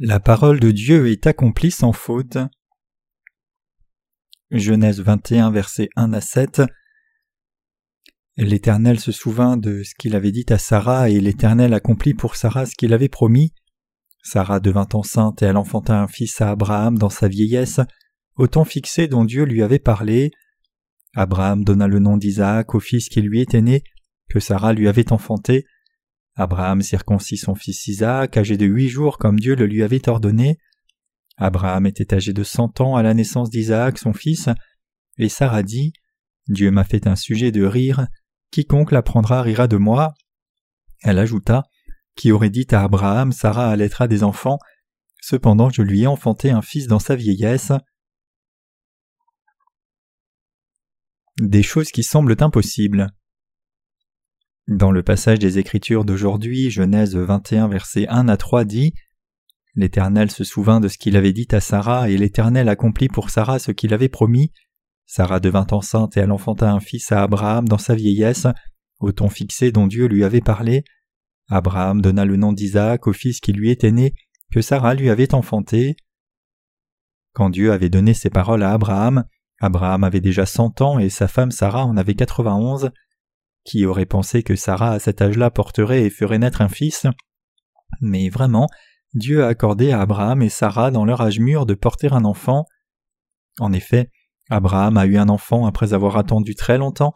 La parole de Dieu est accomplie sans faute. Genèse 21, versets 1 à 7. L'Éternel se souvint de ce qu'il avait dit à Sarah, et l'Éternel accomplit pour Sarah ce qu'il avait promis. Sarah devint enceinte et elle enfanta un fils à Abraham dans sa vieillesse, au temps fixé dont Dieu lui avait parlé. Abraham donna le nom d'Isaac au fils qui lui était né, que Sarah lui avait enfanté. Abraham circoncit son fils Isaac, âgé de huit jours comme Dieu le lui avait ordonné. Abraham était âgé de cent ans à la naissance d'Isaac son fils, et Sarah dit Dieu m'a fait un sujet de rire, quiconque l'apprendra rira de moi. Elle ajouta Qui aurait dit à Abraham Sarah allaitera des enfants? Cependant je lui ai enfanté un fils dans sa vieillesse. Des choses qui semblent impossibles. Dans le passage des Écritures d'aujourd'hui, Genèse 21, versets 1 à 3 dit L'Éternel se souvint de ce qu'il avait dit à Sarah, et l'Éternel accomplit pour Sarah ce qu'il avait promis. Sarah devint enceinte et elle enfanta un fils à Abraham dans sa vieillesse, au temps fixé dont Dieu lui avait parlé. Abraham donna le nom d'Isaac au fils qui lui était né, que Sarah lui avait enfanté. Quand Dieu avait donné ces paroles à Abraham, Abraham avait déjà cent ans et sa femme Sarah en avait quatre-vingt-onze. Qui aurait pensé que Sarah à cet âge-là porterait et ferait naître un fils Mais vraiment, Dieu a accordé à Abraham et Sarah dans leur âge mûr de porter un enfant. En effet, Abraham a eu un enfant après avoir attendu très longtemps.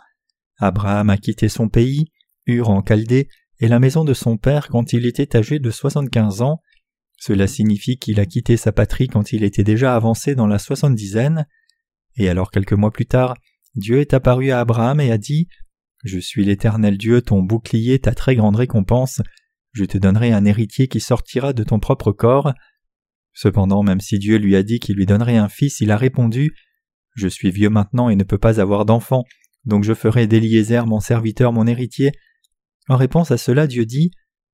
Abraham a quitté son pays, Ur en Chaldée, et la maison de son père quand il était âgé de soixante-quinze ans. Cela signifie qu'il a quitté sa patrie quand il était déjà avancé dans la soixante-dizaine. Et alors quelques mois plus tard, Dieu est apparu à Abraham et a dit je suis l'Éternel Dieu, ton bouclier, ta très grande récompense. Je te donnerai un héritier qui sortira de ton propre corps. Cependant, même si Dieu lui a dit qu'il lui donnerait un fils, il a répondu Je suis vieux maintenant et ne peux pas avoir d'enfant, donc je ferai d'Éliézer mon serviteur mon héritier. En réponse à cela, Dieu dit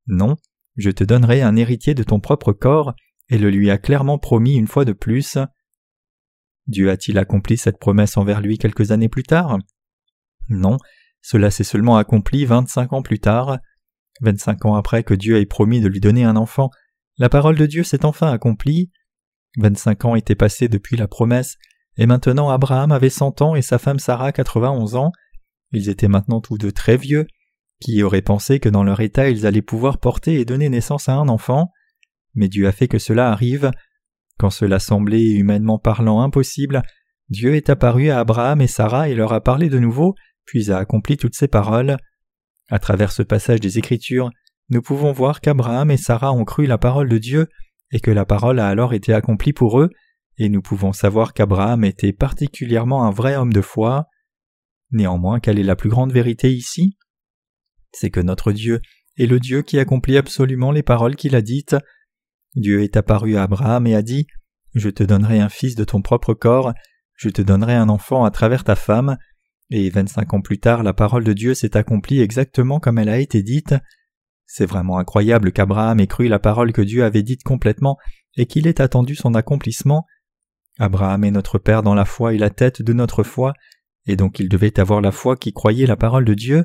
Non, je te donnerai un héritier de ton propre corps, et le lui a clairement promis une fois de plus. Dieu a-t-il accompli cette promesse envers lui quelques années plus tard? Non, cela s'est seulement accompli vingt-cinq ans plus tard. Vingt-cinq ans après que Dieu ait promis de lui donner un enfant, la parole de Dieu s'est enfin accomplie. Vingt-cinq ans étaient passés depuis la promesse, et maintenant Abraham avait cent ans et sa femme Sarah quatre-vingt-onze ans. Ils étaient maintenant tous deux très vieux. Qui aurait pensé que dans leur état ils allaient pouvoir porter et donner naissance à un enfant? Mais Dieu a fait que cela arrive. Quand cela semblait humainement parlant impossible, Dieu est apparu à Abraham et Sarah et leur a parlé de nouveau, puis a accompli toutes ces paroles. À travers ce passage des Écritures, nous pouvons voir qu'Abraham et Sarah ont cru la parole de Dieu et que la parole a alors été accomplie pour eux, et nous pouvons savoir qu'Abraham était particulièrement un vrai homme de foi. Néanmoins, quelle est la plus grande vérité ici? C'est que notre Dieu est le Dieu qui accomplit absolument les paroles qu'il a dites. Dieu est apparu à Abraham et a dit Je te donnerai un fils de ton propre corps, je te donnerai un enfant à travers ta femme, et vingt-cinq ans plus tard, la parole de Dieu s'est accomplie exactement comme elle a été dite. C'est vraiment incroyable qu'Abraham ait cru la parole que Dieu avait dite complètement et qu'il ait attendu son accomplissement. Abraham est notre Père dans la foi et la tête de notre foi, et donc il devait avoir la foi qui croyait la parole de Dieu.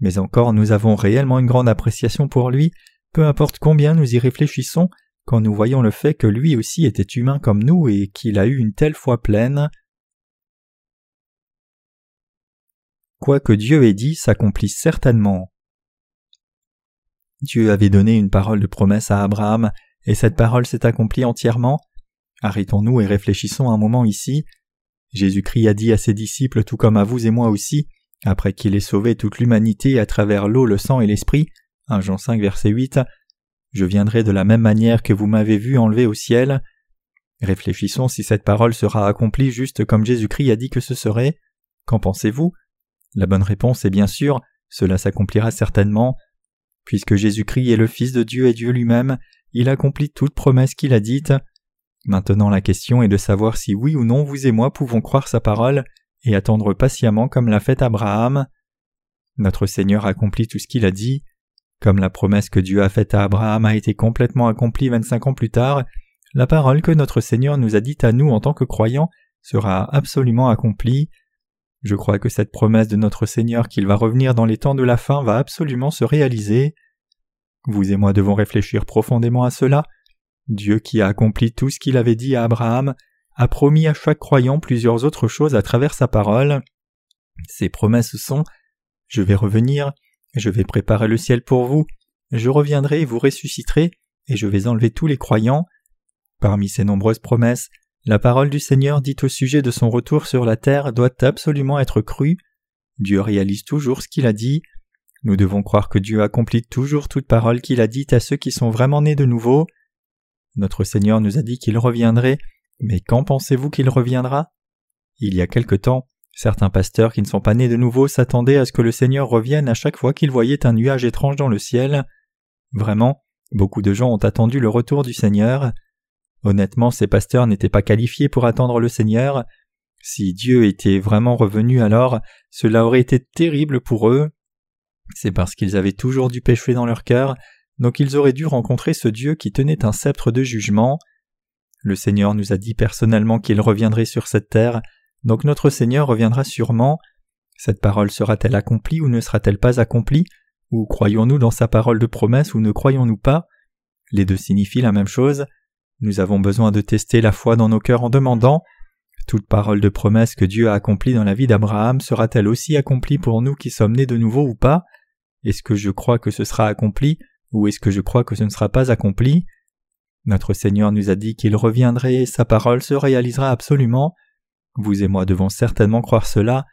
Mais encore nous avons réellement une grande appréciation pour lui, peu importe combien nous y réfléchissons, quand nous voyons le fait que lui aussi était humain comme nous et qu'il a eu une telle foi pleine. Quoi que Dieu ait dit s'accomplisse certainement. Dieu avait donné une parole de promesse à Abraham, et cette parole s'est accomplie entièrement. Arrêtons-nous et réfléchissons un moment ici. Jésus-Christ a dit à ses disciples, tout comme à vous et moi aussi, après qu'il ait sauvé toute l'humanité à travers l'eau, le sang et l'esprit, 1 Jean 5 verset 8, Je viendrai de la même manière que vous m'avez vu enlever au ciel. Réfléchissons si cette parole sera accomplie juste comme Jésus-Christ a dit que ce serait. Qu'en pensez-vous? La bonne réponse est bien sûr cela s'accomplira certainement. Puisque Jésus-Christ est le Fils de Dieu et Dieu lui-même, il accomplit toute promesse qu'il a dite. Maintenant la question est de savoir si oui ou non vous et moi pouvons croire sa parole et attendre patiemment comme l'a fait Abraham. Notre Seigneur accomplit tout ce qu'il a dit. Comme la promesse que Dieu a faite à Abraham a été complètement accomplie vingt-cinq ans plus tard, la parole que notre Seigneur nous a dite à nous en tant que croyants sera absolument accomplie. Je crois que cette promesse de notre Seigneur qu'il va revenir dans les temps de la fin va absolument se réaliser. Vous et moi devons réfléchir profondément à cela. Dieu qui a accompli tout ce qu'il avait dit à Abraham a promis à chaque croyant plusieurs autres choses à travers sa parole. Ses promesses sont Je vais revenir, je vais préparer le ciel pour vous, je reviendrai et vous ressusciterez, et je vais enlever tous les croyants. Parmi ces nombreuses promesses, la parole du Seigneur dit au sujet de son retour sur la terre doit absolument être crue. Dieu réalise toujours ce qu'il a dit. Nous devons croire que Dieu accomplit toujours toute parole qu'il a dite à ceux qui sont vraiment nés de nouveau. Notre Seigneur nous a dit qu'il reviendrait, mais quand pensez-vous qu'il reviendra? Il y a quelque temps, certains pasteurs qui ne sont pas nés de nouveau s'attendaient à ce que le Seigneur revienne à chaque fois qu'ils voyaient un nuage étrange dans le ciel. Vraiment, beaucoup de gens ont attendu le retour du Seigneur. Honnêtement, ces pasteurs n'étaient pas qualifiés pour attendre le Seigneur. Si Dieu était vraiment revenu alors, cela aurait été terrible pour eux. C'est parce qu'ils avaient toujours du péché dans leur cœur, donc ils auraient dû rencontrer ce Dieu qui tenait un sceptre de jugement. Le Seigneur nous a dit personnellement qu'il reviendrait sur cette terre, donc notre Seigneur reviendra sûrement. Cette parole sera-t-elle accomplie ou ne sera-t-elle pas accomplie? Ou croyons-nous dans sa parole de promesse ou ne croyons-nous pas? Les deux signifient la même chose. Nous avons besoin de tester la foi dans nos cœurs en demandant toute parole de promesse que Dieu a accomplie dans la vie d'Abraham sera-t-elle aussi accomplie pour nous qui sommes nés de nouveau ou pas? Est-ce que je crois que ce sera accompli ou est-ce que je crois que ce ne sera pas accompli? Notre Seigneur nous a dit qu'il reviendrait et sa parole se réalisera absolument. Vous et moi devons certainement croire cela.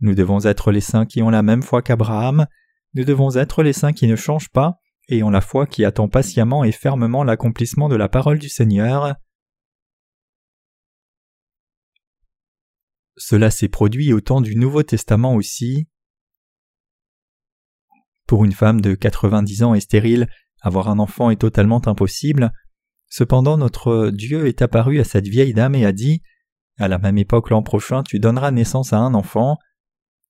Nous devons être les saints qui ont la même foi qu'Abraham. Nous devons être les saints qui ne changent pas ont la foi qui attend patiemment et fermement l'accomplissement de la parole du Seigneur. Cela s'est produit au temps du Nouveau Testament aussi. Pour une femme de quatre-vingt-dix ans et stérile, avoir un enfant est totalement impossible. Cependant notre Dieu est apparu à cette vieille dame et a dit À la même époque l'an prochain tu donneras naissance à un enfant.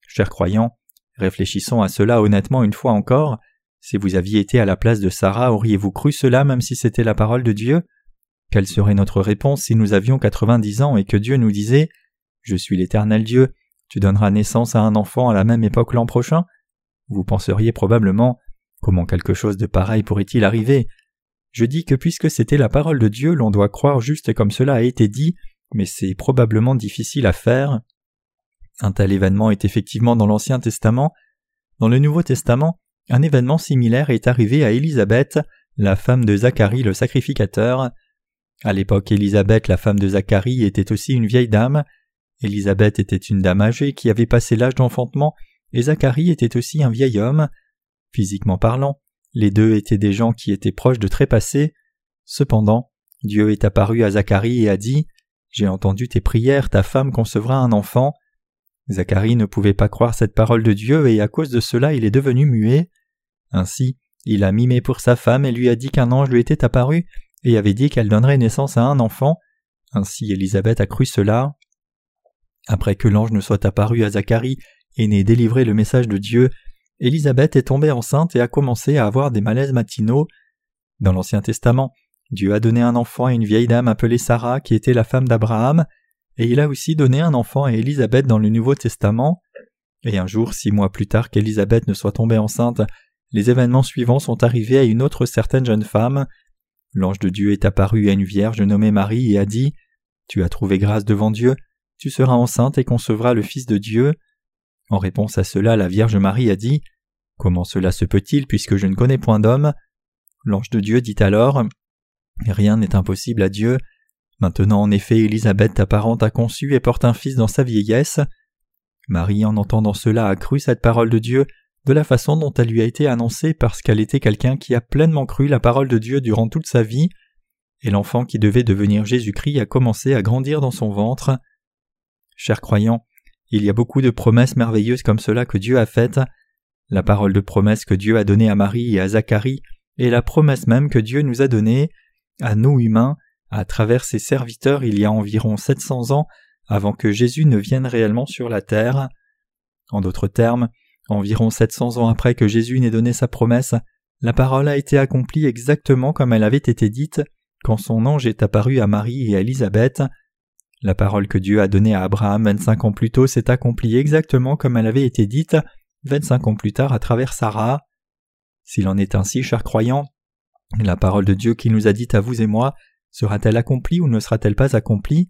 Chers croyants, réfléchissons à cela honnêtement une fois encore. Si vous aviez été à la place de Sarah, auriez-vous cru cela même si c'était la parole de Dieu? Quelle serait notre réponse si nous avions quatre-vingt-dix ans et que Dieu nous disait je suis l'Éternel Dieu, tu donneras naissance à un enfant à la même époque l'an prochain? Vous penseriez probablement comment quelque chose de pareil pourrait-il arriver? Je dis que puisque c'était la parole de Dieu, l'on doit croire juste comme cela a été dit, mais c'est probablement difficile à faire. Un tel événement est effectivement dans l'Ancien Testament. Dans le Nouveau Testament, un événement similaire est arrivé à Élisabeth, la femme de Zacharie le sacrificateur. À l'époque, Élisabeth, la femme de Zacharie, était aussi une vieille dame. Élisabeth était une dame âgée qui avait passé l'âge d'enfantement, et Zacharie était aussi un vieil homme. Physiquement parlant, les deux étaient des gens qui étaient proches de trépasser. Cependant, Dieu est apparu à Zacharie et a dit J'ai entendu tes prières, ta femme concevra un enfant. Zacharie ne pouvait pas croire cette parole de Dieu et à cause de cela il est devenu muet. Ainsi, il a mimé pour sa femme et lui a dit qu'un ange lui était apparu et avait dit qu'elle donnerait naissance à un enfant. Ainsi Élisabeth a cru cela. Après que l'ange ne soit apparu à Zacharie et n'ait délivré le message de Dieu, Élisabeth est tombée enceinte et a commencé à avoir des malaises matinaux. Dans l'Ancien Testament, Dieu a donné un enfant à une vieille dame appelée Sarah qui était la femme d'Abraham, et il a aussi donné un enfant à Élisabeth dans le Nouveau Testament. Et un jour, six mois plus tard qu'Élisabeth ne soit tombée enceinte, les événements suivants sont arrivés à une autre certaine jeune femme. L'ange de Dieu est apparu à une vierge nommée Marie et a dit Tu as trouvé grâce devant Dieu, tu seras enceinte et concevras le Fils de Dieu. En réponse à cela, la Vierge Marie a dit Comment cela se peut-il puisque je ne connais point d'homme? L'ange de Dieu dit alors Rien n'est impossible à Dieu. Maintenant, en effet, Élisabeth, ta parente, a conçu et porte un fils dans sa vieillesse. Marie, en entendant cela, a cru cette parole de Dieu de la façon dont elle lui a été annoncée parce qu'elle était quelqu'un qui a pleinement cru la parole de Dieu durant toute sa vie, et l'enfant qui devait devenir Jésus-Christ a commencé à grandir dans son ventre. Chers croyants, il y a beaucoup de promesses merveilleuses comme cela que Dieu a faites. La parole de promesse que Dieu a donnée à Marie et à Zacharie est la promesse même que Dieu nous a donnée, à nous humains, à travers ses serviteurs il y a environ 700 ans avant que Jésus ne vienne réellement sur la terre. En d'autres termes, environ 700 ans après que Jésus n'ait donné sa promesse, la parole a été accomplie exactement comme elle avait été dite quand son ange est apparu à Marie et à Élisabeth. La parole que Dieu a donnée à Abraham vingt-cinq ans plus tôt s'est accomplie exactement comme elle avait été dite vingt-cinq ans plus tard à travers Sarah. S'il en est ainsi, chers croyants, la parole de Dieu qui nous a dit à vous et moi Sera-t-elle accomplie ou ne sera-t-elle pas accomplie?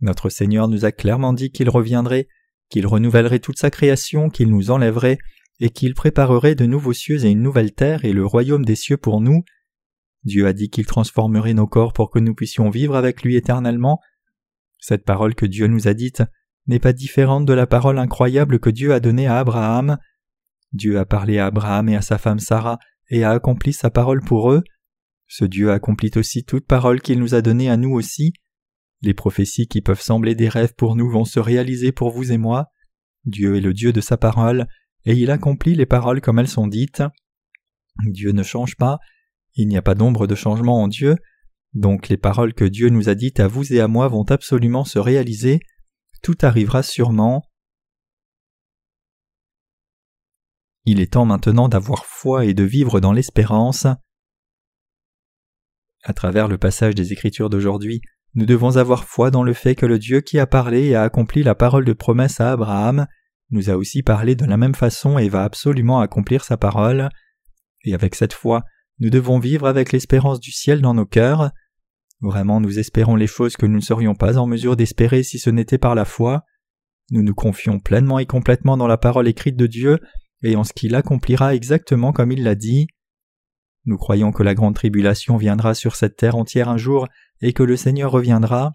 Notre Seigneur nous a clairement dit qu'il reviendrait, qu'il renouvellerait toute sa création, qu'il nous enlèverait, et qu'il préparerait de nouveaux cieux et une nouvelle terre et le royaume des cieux pour nous. Dieu a dit qu'il transformerait nos corps pour que nous puissions vivre avec lui éternellement. Cette parole que Dieu nous a dite n'est pas différente de la parole incroyable que Dieu a donnée à Abraham. Dieu a parlé à Abraham et à sa femme Sarah et a accompli sa parole pour eux. Ce Dieu accomplit aussi toute parole qu'il nous a donnée à nous aussi. Les prophéties qui peuvent sembler des rêves pour nous vont se réaliser pour vous et moi. Dieu est le Dieu de sa parole, et il accomplit les paroles comme elles sont dites. Dieu ne change pas, il n'y a pas d'ombre de changement en Dieu, donc les paroles que Dieu nous a dites à vous et à moi vont absolument se réaliser, tout arrivera sûrement. Il est temps maintenant d'avoir foi et de vivre dans l'espérance. À travers le passage des Écritures d'aujourd'hui, nous devons avoir foi dans le fait que le Dieu qui a parlé et a accompli la parole de promesse à Abraham nous a aussi parlé de la même façon et va absolument accomplir sa parole. Et avec cette foi, nous devons vivre avec l'espérance du ciel dans nos cœurs. Vraiment nous espérons les choses que nous ne serions pas en mesure d'espérer si ce n'était par la foi. Nous nous confions pleinement et complètement dans la parole écrite de Dieu et en ce qu'il accomplira exactement comme il l'a dit. Nous croyons que la grande tribulation viendra sur cette terre entière un jour et que le Seigneur reviendra,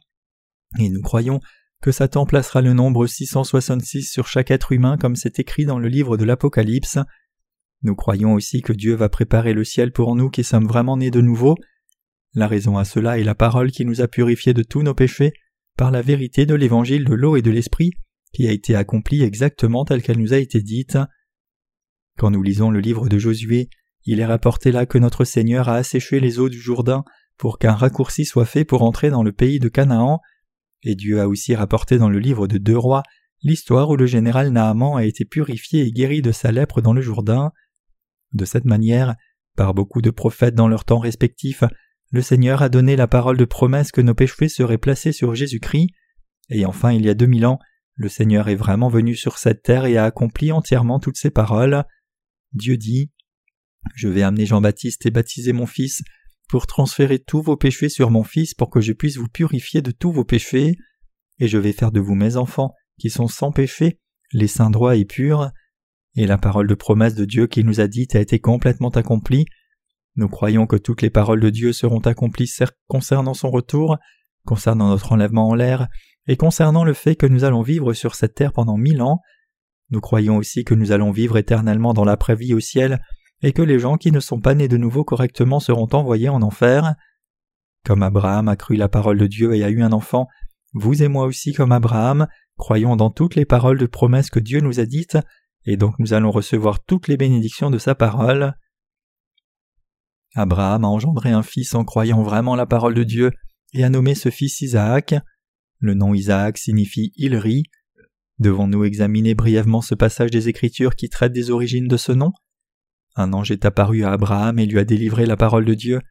et nous croyons que Satan placera le nombre 666 sur chaque être humain comme c'est écrit dans le livre de l'Apocalypse. Nous croyons aussi que Dieu va préparer le ciel pour nous qui sommes vraiment nés de nouveau. La raison à cela est la parole qui nous a purifiés de tous nos péchés par la vérité de l'évangile de l'eau et de l'esprit qui a été accomplie exactement telle qu'elle nous a été dite. Quand nous lisons le livre de Josué, il est rapporté là que notre Seigneur a asséché les eaux du Jourdain pour qu'un raccourci soit fait pour entrer dans le pays de Canaan, et Dieu a aussi rapporté dans le livre de Deux Rois l'histoire où le général Naaman a été purifié et guéri de sa lèpre dans le Jourdain. De cette manière, par beaucoup de prophètes dans leur temps respectif, le Seigneur a donné la parole de promesse que nos péchés seraient placés sur Jésus-Christ, et enfin il y a deux mille ans, le Seigneur est vraiment venu sur cette terre et a accompli entièrement toutes ses paroles. Dieu dit je vais amener Jean-Baptiste et baptiser mon fils pour transférer tous vos péchés sur mon fils pour que je puisse vous purifier de tous vos péchés, et je vais faire de vous mes enfants, qui sont sans péché, les saints droits et purs. Et la parole de promesse de Dieu qu'il nous a dite a été complètement accomplie. Nous croyons que toutes les paroles de Dieu seront accomplies concernant son retour, concernant notre enlèvement en l'air, et concernant le fait que nous allons vivre sur cette terre pendant mille ans. Nous croyons aussi que nous allons vivre éternellement dans l'après-vie au ciel et que les gens qui ne sont pas nés de nouveau correctement seront envoyés en enfer. Comme Abraham a cru la parole de Dieu et a eu un enfant, vous et moi aussi comme Abraham, croyons dans toutes les paroles de promesses que Dieu nous a dites, et donc nous allons recevoir toutes les bénédictions de sa parole. Abraham a engendré un fils en croyant vraiment la parole de Dieu et a nommé ce fils Isaac. Le nom Isaac signifie il rit. Devons-nous examiner brièvement ce passage des Écritures qui traite des origines de ce nom? Un ange est apparu à Abraham et lui a délivré la parole de Dieu,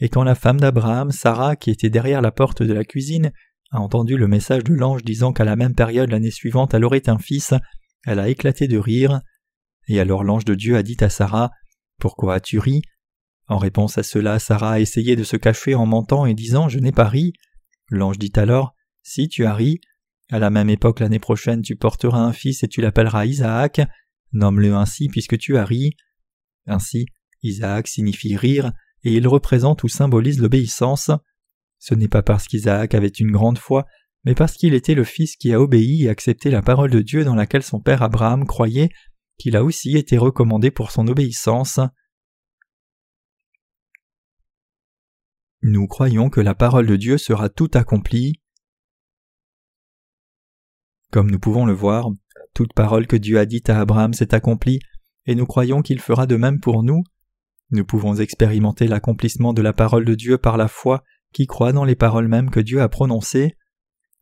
et quand la femme d'Abraham, Sarah, qui était derrière la porte de la cuisine, a entendu le message de l'ange disant qu'à la même période l'année suivante elle aurait un fils, elle a éclaté de rire. Et alors l'ange de Dieu a dit à Sarah Pourquoi as-tu ri? En réponse à cela, Sarah a essayé de se cacher en mentant et disant Je n'ai pas ri. L'ange dit alors Si tu as ri, à la même époque l'année prochaine tu porteras un fils et tu l'appelleras Isaac, nomme-le ainsi puisque tu as ri. Ainsi, Isaac signifie rire, et il représente ou symbolise l'obéissance. Ce n'est pas parce qu'Isaac avait une grande foi, mais parce qu'il était le fils qui a obéi et accepté la parole de Dieu dans laquelle son père Abraham croyait, qu'il a aussi été recommandé pour son obéissance. Nous croyons que la parole de Dieu sera tout accomplie. Comme nous pouvons le voir, toute parole que Dieu a dite à Abraham s'est accomplie, et nous croyons qu'il fera de même pour nous. Nous pouvons expérimenter l'accomplissement de la parole de Dieu par la foi qui croit dans les paroles mêmes que Dieu a prononcées.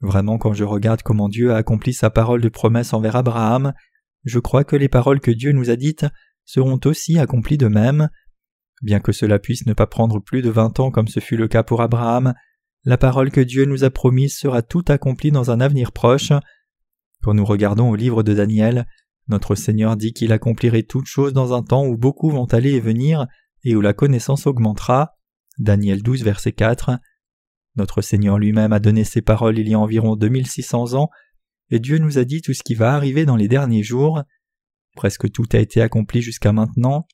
Vraiment quand je regarde comment Dieu a accompli sa parole de promesse envers Abraham, je crois que les paroles que Dieu nous a dites seront aussi accomplies de même. Bien que cela puisse ne pas prendre plus de vingt ans comme ce fut le cas pour Abraham, la parole que Dieu nous a promise sera tout accomplie dans un avenir proche. Quand nous regardons au livre de Daniel, notre Seigneur dit qu'il accomplirait toutes choses dans un temps où beaucoup vont aller et venir, et où la connaissance augmentera. Daniel 12, verset 4. Notre Seigneur lui-même a donné ces paroles il y a environ 2600 ans, et Dieu nous a dit tout ce qui va arriver dans les derniers jours. Presque tout a été accompli jusqu'à maintenant.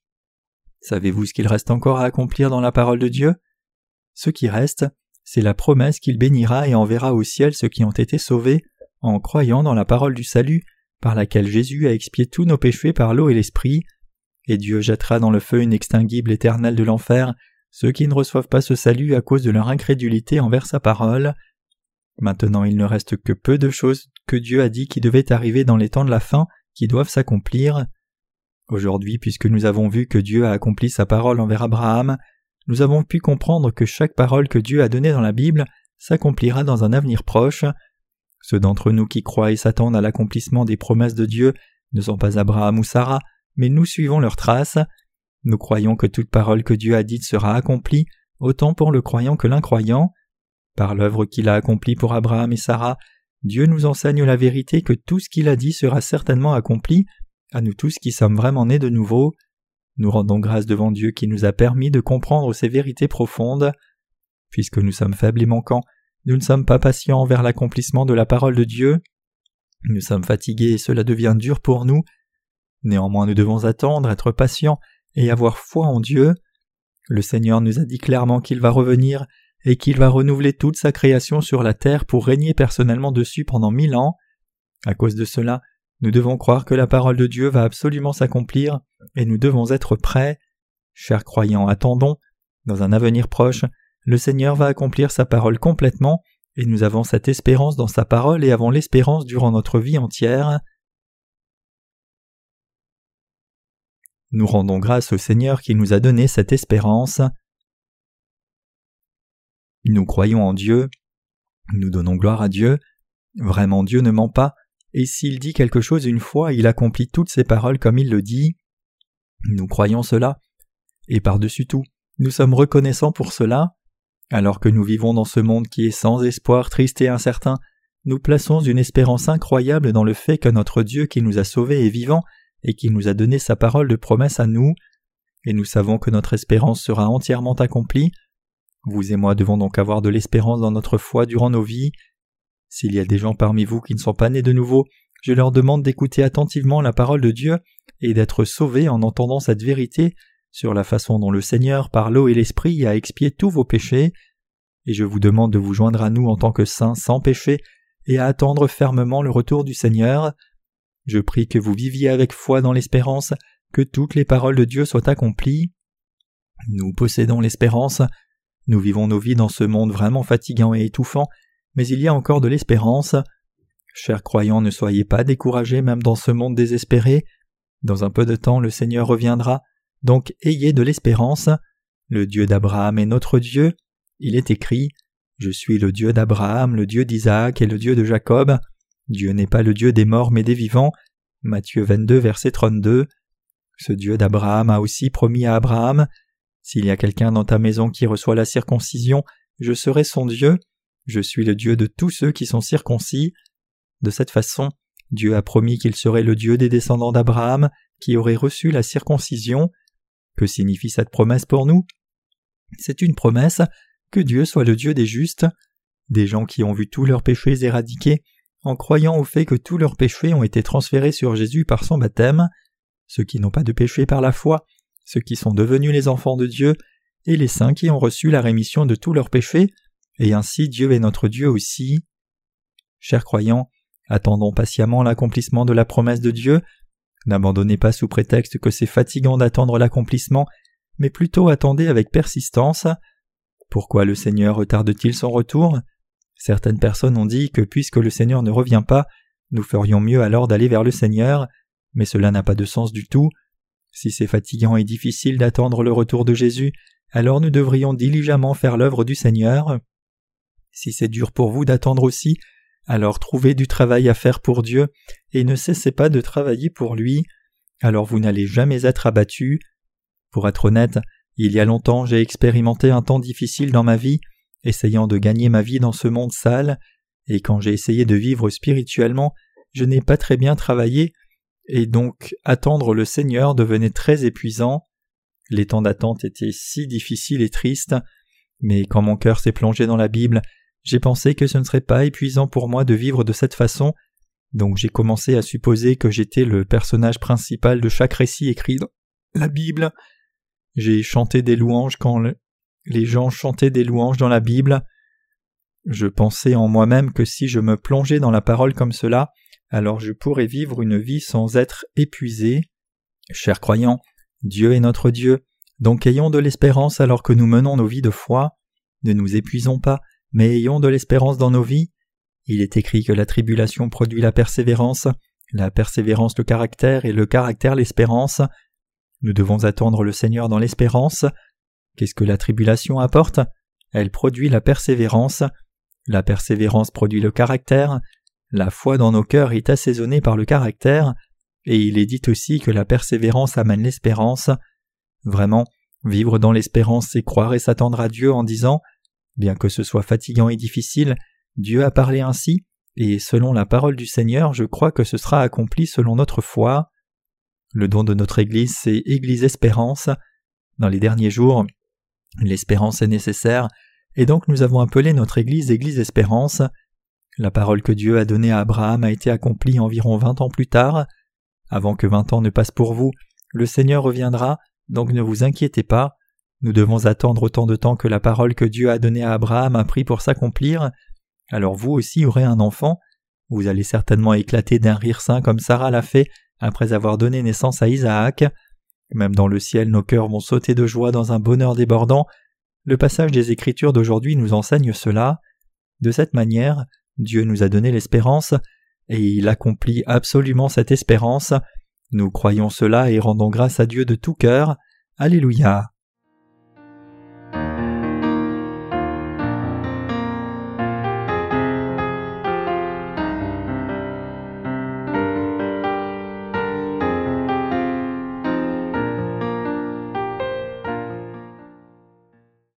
Savez-vous ce qu'il reste encore à accomplir dans la parole de Dieu? Ce qui reste, c'est la promesse qu'il bénira et enverra au ciel ceux qui ont été sauvés en croyant dans la parole du salut par laquelle Jésus a expié tous nos péchés par l'eau et l'esprit, et Dieu jettera dans le feu inextinguible éternel de l'enfer ceux qui ne reçoivent pas ce salut à cause de leur incrédulité envers sa parole. Maintenant il ne reste que peu de choses que Dieu a dit qui devaient arriver dans les temps de la fin, qui doivent s'accomplir. Aujourd'hui, puisque nous avons vu que Dieu a accompli sa parole envers Abraham, nous avons pu comprendre que chaque parole que Dieu a donnée dans la Bible s'accomplira dans un avenir proche. Ceux d'entre nous qui croient et s'attendent à l'accomplissement des promesses de Dieu ne sont pas Abraham ou Sarah, mais nous suivons leurs traces. Nous croyons que toute parole que Dieu a dite sera accomplie, autant pour le croyant que l'incroyant. Par l'œuvre qu'il a accomplie pour Abraham et Sarah, Dieu nous enseigne la vérité que tout ce qu'il a dit sera certainement accompli, à nous tous qui sommes vraiment nés de nouveau. Nous rendons grâce devant Dieu qui nous a permis de comprendre ces vérités profondes. Puisque nous sommes faibles et manquants, nous ne sommes pas patients envers l'accomplissement de la parole de Dieu. Nous sommes fatigués et cela devient dur pour nous. Néanmoins nous devons attendre, être patients et avoir foi en Dieu. Le Seigneur nous a dit clairement qu'il va revenir et qu'il va renouveler toute sa création sur la terre pour régner personnellement dessus pendant mille ans. À cause de cela, nous devons croire que la parole de Dieu va absolument s'accomplir et nous devons être prêts. Chers croyants, attendons. Dans un avenir proche, le Seigneur va accomplir sa parole complètement et nous avons cette espérance dans sa parole et avons l'espérance durant notre vie entière. Nous rendons grâce au Seigneur qui nous a donné cette espérance. Nous croyons en Dieu, nous donnons gloire à Dieu, vraiment Dieu ne ment pas, et s'il dit quelque chose une fois, il accomplit toutes ses paroles comme il le dit. Nous croyons cela, et par-dessus tout, nous sommes reconnaissants pour cela. Alors que nous vivons dans ce monde qui est sans espoir, triste et incertain, nous plaçons une espérance incroyable dans le fait que notre Dieu qui nous a sauvés est vivant et qui nous a donné sa parole de promesse à nous, et nous savons que notre espérance sera entièrement accomplie. Vous et moi devons donc avoir de l'espérance dans notre foi durant nos vies. S'il y a des gens parmi vous qui ne sont pas nés de nouveau, je leur demande d'écouter attentivement la parole de Dieu et d'être sauvés en entendant cette vérité sur la façon dont le Seigneur, par l'eau et l'Esprit, a expié tous vos péchés, et je vous demande de vous joindre à nous en tant que saints sans péché et à attendre fermement le retour du Seigneur. Je prie que vous viviez avec foi dans l'espérance que toutes les paroles de Dieu soient accomplies. Nous possédons l'espérance, nous vivons nos vies dans ce monde vraiment fatigant et étouffant, mais il y a encore de l'espérance. Chers croyants, ne soyez pas découragés même dans ce monde désespéré. Dans un peu de temps le Seigneur reviendra, donc ayez de l'espérance. Le Dieu d'Abraham est notre Dieu. Il est écrit Je suis le Dieu d'Abraham, le Dieu d'Isaac et le Dieu de Jacob. Dieu n'est pas le Dieu des morts mais des vivants. Matthieu 22, verset 32. Ce Dieu d'Abraham a aussi promis à Abraham S'il y a quelqu'un dans ta maison qui reçoit la circoncision, je serai son Dieu. Je suis le Dieu de tous ceux qui sont circoncis. De cette façon, Dieu a promis qu'il serait le Dieu des descendants d'Abraham qui auraient reçu la circoncision. Que signifie cette promesse pour nous? C'est une promesse que Dieu soit le Dieu des justes, des gens qui ont vu tous leurs péchés éradiqués en croyant au fait que tous leurs péchés ont été transférés sur Jésus par son baptême, ceux qui n'ont pas de péché par la foi, ceux qui sont devenus les enfants de Dieu, et les saints qui ont reçu la rémission de tous leurs péchés, et ainsi Dieu est notre Dieu aussi. Chers croyants, attendons patiemment l'accomplissement de la promesse de Dieu, n'abandonnez pas sous prétexte que c'est fatigant d'attendre l'accomplissement, mais plutôt attendez avec persistance. Pourquoi le Seigneur retarde-t-il son retour? Certaines personnes ont dit que puisque le Seigneur ne revient pas, nous ferions mieux alors d'aller vers le Seigneur, mais cela n'a pas de sens du tout. Si c'est fatigant et difficile d'attendre le retour de Jésus, alors nous devrions diligemment faire l'œuvre du Seigneur. Si c'est dur pour vous d'attendre aussi, alors trouvez du travail à faire pour Dieu et ne cessez pas de travailler pour lui, alors vous n'allez jamais être abattu. Pour être honnête, il y a longtemps j'ai expérimenté un temps difficile dans ma vie, essayant de gagner ma vie dans ce monde sale, et quand j'ai essayé de vivre spirituellement, je n'ai pas très bien travaillé, et donc attendre le Seigneur devenait très épuisant. Les temps d'attente étaient si difficiles et tristes. Mais quand mon cœur s'est plongé dans la Bible, j'ai pensé que ce ne serait pas épuisant pour moi de vivre de cette façon, donc j'ai commencé à supposer que j'étais le personnage principal de chaque récit écrit dans la Bible. J'ai chanté des louanges quand les gens chantaient des louanges dans la Bible. Je pensais en moi-même que si je me plongeais dans la parole comme cela, alors je pourrais vivre une vie sans être épuisé. Chers croyants, Dieu est notre Dieu, donc ayons de l'espérance alors que nous menons nos vies de foi. Ne nous épuisons pas, mais ayons de l'espérance dans nos vies. Il est écrit que la tribulation produit la persévérance, la persévérance le caractère et le caractère l'espérance. Nous devons attendre le Seigneur dans l'espérance. Qu'est-ce que la tribulation apporte? Elle produit la persévérance. La persévérance produit le caractère. La foi dans nos cœurs est assaisonnée par le caractère. Et il est dit aussi que la persévérance amène l'espérance. Vraiment, vivre dans l'espérance, c'est croire et s'attendre à Dieu en disant Bien que ce soit fatigant et difficile, Dieu a parlé ainsi, et selon la parole du Seigneur, je crois que ce sera accompli selon notre foi. Le don de notre Église, c'est Église Espérance. Dans les derniers jours, l'espérance est nécessaire, et donc nous avons appelé notre Église Église Espérance. La parole que Dieu a donnée à Abraham a été accomplie environ vingt ans plus tard. Avant que vingt ans ne passent pour vous, le Seigneur reviendra, donc ne vous inquiétez pas. Nous devons attendre autant de temps que la parole que Dieu a donnée à Abraham a pris pour s'accomplir. Alors vous aussi aurez un enfant. Vous allez certainement éclater d'un rire saint comme Sarah l'a fait après avoir donné naissance à Isaac. Même dans le ciel, nos cœurs vont sauter de joie dans un bonheur débordant. Le passage des Écritures d'aujourd'hui nous enseigne cela. De cette manière, Dieu nous a donné l'espérance, et il accomplit absolument cette espérance. Nous croyons cela et rendons grâce à Dieu de tout cœur. Alléluia.